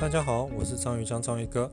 大家好，我是章鱼江章鱼哥。